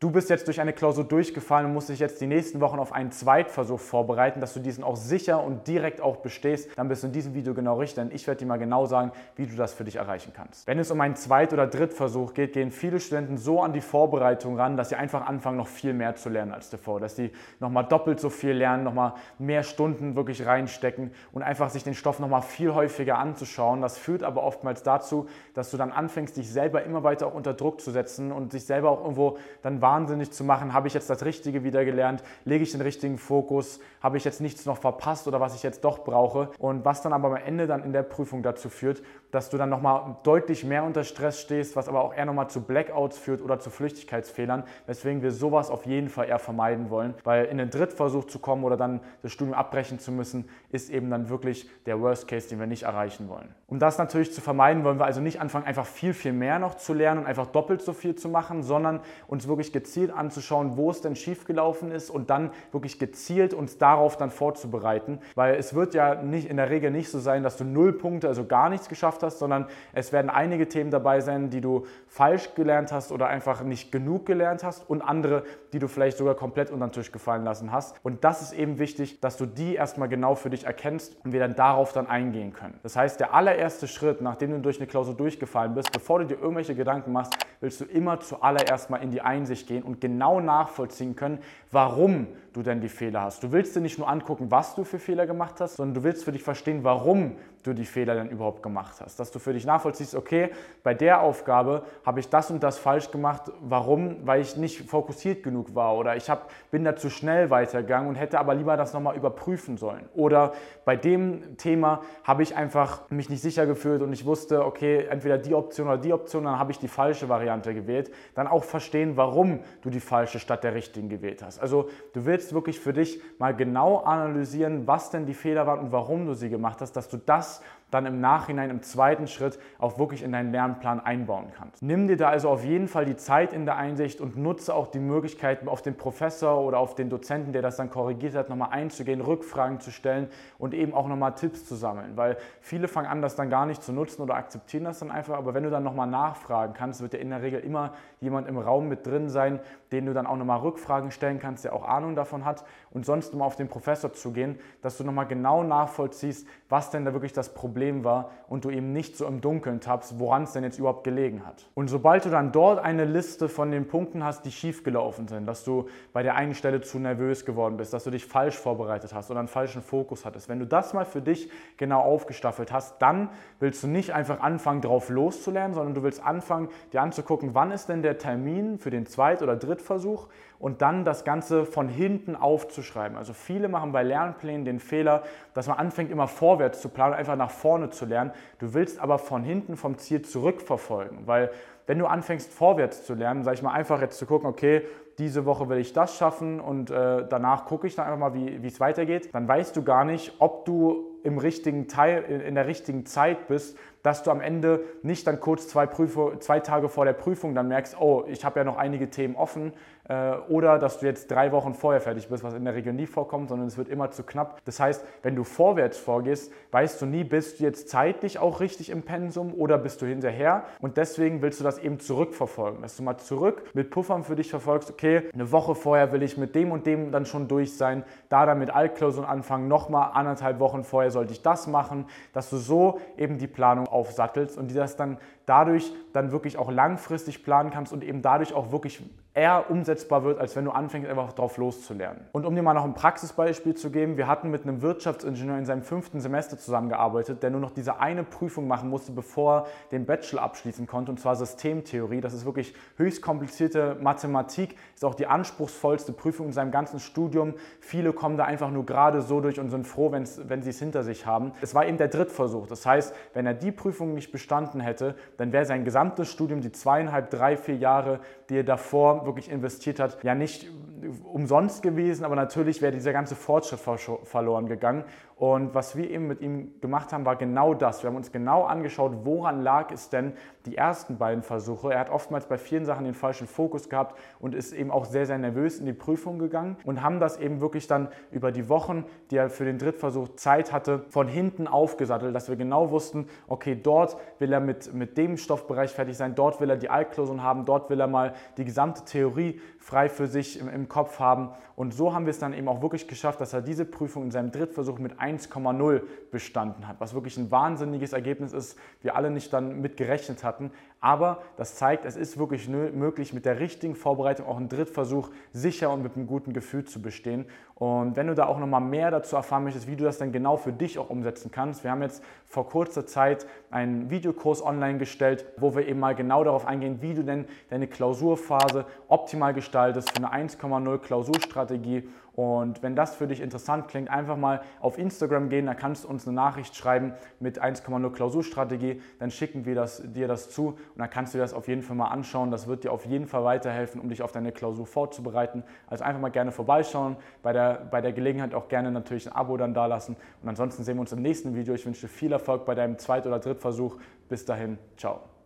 Du bist jetzt durch eine Klausur durchgefallen und musst dich jetzt die nächsten Wochen auf einen Zweitversuch vorbereiten, dass du diesen auch sicher und direkt auch bestehst. Dann bist du in diesem Video genau richtig, denn ich werde dir mal genau sagen, wie du das für dich erreichen kannst. Wenn es um einen Zweit- oder Drittversuch geht, gehen viele Studenten so an die Vorbereitung ran, dass sie einfach anfangen, noch viel mehr zu lernen als davor. Dass sie nochmal doppelt so viel lernen, nochmal mehr Stunden wirklich reinstecken und einfach sich den Stoff nochmal viel häufiger anzuschauen. Das führt aber oftmals dazu, dass du dann anfängst, dich selber immer weiter unter Druck zu setzen und sich selber auch irgendwo dann wahnsinnig zu machen, habe ich jetzt das Richtige wieder gelernt, lege ich den richtigen Fokus, habe ich jetzt nichts noch verpasst oder was ich jetzt doch brauche? Und was dann aber am Ende dann in der Prüfung dazu führt, dass du dann nochmal deutlich mehr unter Stress stehst, was aber auch eher nochmal zu Blackouts führt oder zu Flüchtigkeitsfehlern, weswegen wir sowas auf jeden Fall eher vermeiden wollen, weil in den Drittversuch zu kommen oder dann das Studium abbrechen zu müssen, ist eben dann wirklich der Worst Case, den wir nicht erreichen wollen. Um das natürlich zu vermeiden, wollen wir also nicht anfangen, einfach viel, viel mehr noch zu lernen und einfach doppelt so viel zu machen, sondern uns wirklich gezielt anzuschauen, wo es denn schiefgelaufen ist und dann wirklich gezielt uns darauf dann vorzubereiten. Weil es wird ja nicht, in der Regel nicht so sein, dass du null Punkte, also gar nichts geschafft hast, sondern es werden einige Themen dabei sein, die du falsch gelernt hast oder einfach nicht genug gelernt hast und andere, die du vielleicht sogar komplett unter den Tisch gefallen lassen hast. Und das ist eben wichtig, dass du die erstmal genau für dich erkennst und wir dann darauf dann eingehen können. Das heißt, der allererste Schritt, nachdem du durch eine Klausur durchgefallen bist, bevor du dir irgendwelche Gedanken machst, willst du immer zuallererst mal in die Einsicht gehen und genau nachvollziehen können, warum du denn die Fehler hast. Du willst dir nicht nur angucken, was du für Fehler gemacht hast, sondern du willst für dich verstehen, warum du die Fehler denn überhaupt gemacht hast. Dass du für dich nachvollziehst, okay, bei der Aufgabe habe ich das und das falsch gemacht. Warum? Weil ich nicht fokussiert genug war oder ich hab, bin da zu schnell weitergegangen und hätte aber lieber das nochmal überprüfen sollen. Oder bei dem Thema habe ich einfach mich nicht sicher gefühlt und ich wusste, okay, entweder die Option oder die Option, dann habe ich die falsche Variante gewählt. Dann auch verstehen, warum du die falsche statt der richtigen gewählt hast. Also du willst wirklich für dich mal genau analysieren, was denn die Fehler waren und warum du sie gemacht hast, dass du das dann im Nachhinein im zweiten Schritt auch wirklich in deinen Lernplan einbauen kannst. Nimm dir da also auf jeden Fall die Zeit in der Einsicht und nutze auch die Möglichkeit, auf den Professor oder auf den Dozenten, der das dann korrigiert hat, nochmal einzugehen, Rückfragen zu stellen und eben auch nochmal Tipps zu sammeln. Weil viele fangen an, das dann gar nicht zu nutzen oder akzeptieren das dann einfach. Aber wenn du dann nochmal nachfragen kannst, wird ja in der Regel immer jemand im Raum mit drin sein, den du dann auch nochmal Rückfragen stellen kannst, der auch Ahnung davon hat. Und sonst nochmal auf den Professor zu gehen, dass du nochmal genau nachvollziehst, was denn da wirklich das Problem Problem war und du eben nicht so im Dunkeln tappst, woran es denn jetzt überhaupt gelegen hat. Und sobald du dann dort eine Liste von den Punkten hast, die schiefgelaufen sind, dass du bei der einen Stelle zu nervös geworden bist, dass du dich falsch vorbereitet hast oder einen falschen Fokus hattest, wenn du das mal für dich genau aufgestaffelt hast, dann willst du nicht einfach anfangen, drauf loszulernen, sondern du willst anfangen, dir anzugucken, wann ist denn der Termin für den Zweit- oder Drittversuch und dann das Ganze von hinten aufzuschreiben. Also viele machen bei Lernplänen den Fehler, dass man anfängt immer vorwärts zu planen, einfach nach vorne zu lernen. Du willst aber von hinten vom Ziel zurückverfolgen, weil wenn du anfängst vorwärts zu lernen, sage ich mal einfach jetzt zu gucken, okay, diese Woche will ich das schaffen und äh, danach gucke ich dann einfach mal, wie es weitergeht, dann weißt du gar nicht, ob du im richtigen Teil, in der richtigen Zeit bist, dass du am Ende nicht dann kurz zwei, Prüfe, zwei Tage vor der Prüfung dann merkst, oh, ich habe ja noch einige Themen offen äh, oder dass du jetzt drei Wochen vorher fertig bist, was in der Regel nie vorkommt, sondern es wird immer zu knapp. Das heißt, wenn du vorwärts vorgehst, weißt du nie, bist du jetzt zeitlich auch richtig im Pensum oder bist du hinterher und deswegen willst du das eben zurückverfolgen, dass du mal zurück mit Puffern für dich verfolgst, okay, eine Woche vorher will ich mit dem und dem dann schon durch sein, da dann mit Altklausuren anfangen, nochmal anderthalb Wochen vorher sollte ich das machen, dass du so eben die Planung aufsattelst und die das dann dadurch dann wirklich auch langfristig planen kannst und eben dadurch auch wirklich eher umsetzbar wird, als wenn du anfängst, einfach drauf loszulernen. Und um dir mal noch ein Praxisbeispiel zu geben, wir hatten mit einem Wirtschaftsingenieur in seinem fünften Semester zusammengearbeitet, der nur noch diese eine Prüfung machen musste, bevor er den Bachelor abschließen konnte, und zwar Systemtheorie. Das ist wirklich höchst komplizierte Mathematik, ist auch die anspruchsvollste Prüfung in seinem ganzen Studium. Viele kommen da einfach nur gerade so durch und sind froh, wenn sie es hinter sich haben. Es war eben der Drittversuch. Das heißt, wenn er die Prüfung nicht bestanden hätte, dann wäre sein gesamtes Studium, die zweieinhalb, drei, vier Jahre, die er davor wirklich investiert hat, ja nicht umsonst gewesen, aber natürlich wäre dieser ganze Fortschritt verloren gegangen. Und was wir eben mit ihm gemacht haben, war genau das. Wir haben uns genau angeschaut, woran lag es denn die ersten beiden Versuche. Er hat oftmals bei vielen Sachen den falschen Fokus gehabt und ist eben auch sehr, sehr nervös in die Prüfung gegangen und haben das eben wirklich dann über die Wochen, die er für den Drittversuch Zeit hatte, von hinten aufgesattelt, dass wir genau wussten, okay, dort will er mit, mit dem Stoffbereich fertig sein, dort will er die Altklausuren haben, dort will er mal die gesamte Theorie frei für sich im, Kopf haben. Und so haben wir es dann eben auch wirklich geschafft, dass er diese Prüfung in seinem Drittversuch mit 1,0 bestanden hat, was wirklich ein wahnsinniges Ergebnis ist, wir alle nicht dann mit gerechnet hatten. Aber das zeigt, es ist wirklich möglich, mit der richtigen Vorbereitung auch einen Drittversuch sicher und mit einem guten Gefühl zu bestehen. Und wenn du da auch nochmal mehr dazu erfahren möchtest, wie du das dann genau für dich auch umsetzen kannst, wir haben jetzt vor kurzer Zeit einen Videokurs online gestellt, wo wir eben mal genau darauf eingehen, wie du denn deine Klausurphase optimal gestaltest für eine 1,0 Klausurstrategie und wenn das für dich interessant klingt, einfach mal auf Instagram gehen, da kannst du uns eine Nachricht schreiben mit 1,0 Klausurstrategie, dann schicken wir das, dir das zu und dann kannst du dir das auf jeden Fall mal anschauen. Das wird dir auf jeden Fall weiterhelfen, um dich auf deine Klausur vorzubereiten. Also einfach mal gerne vorbeischauen, bei der, bei der Gelegenheit auch gerne natürlich ein Abo dann dalassen und ansonsten sehen wir uns im nächsten Video. Ich wünsche dir viel Erfolg bei deinem Zweit- oder Drittversuch. Bis dahin, ciao.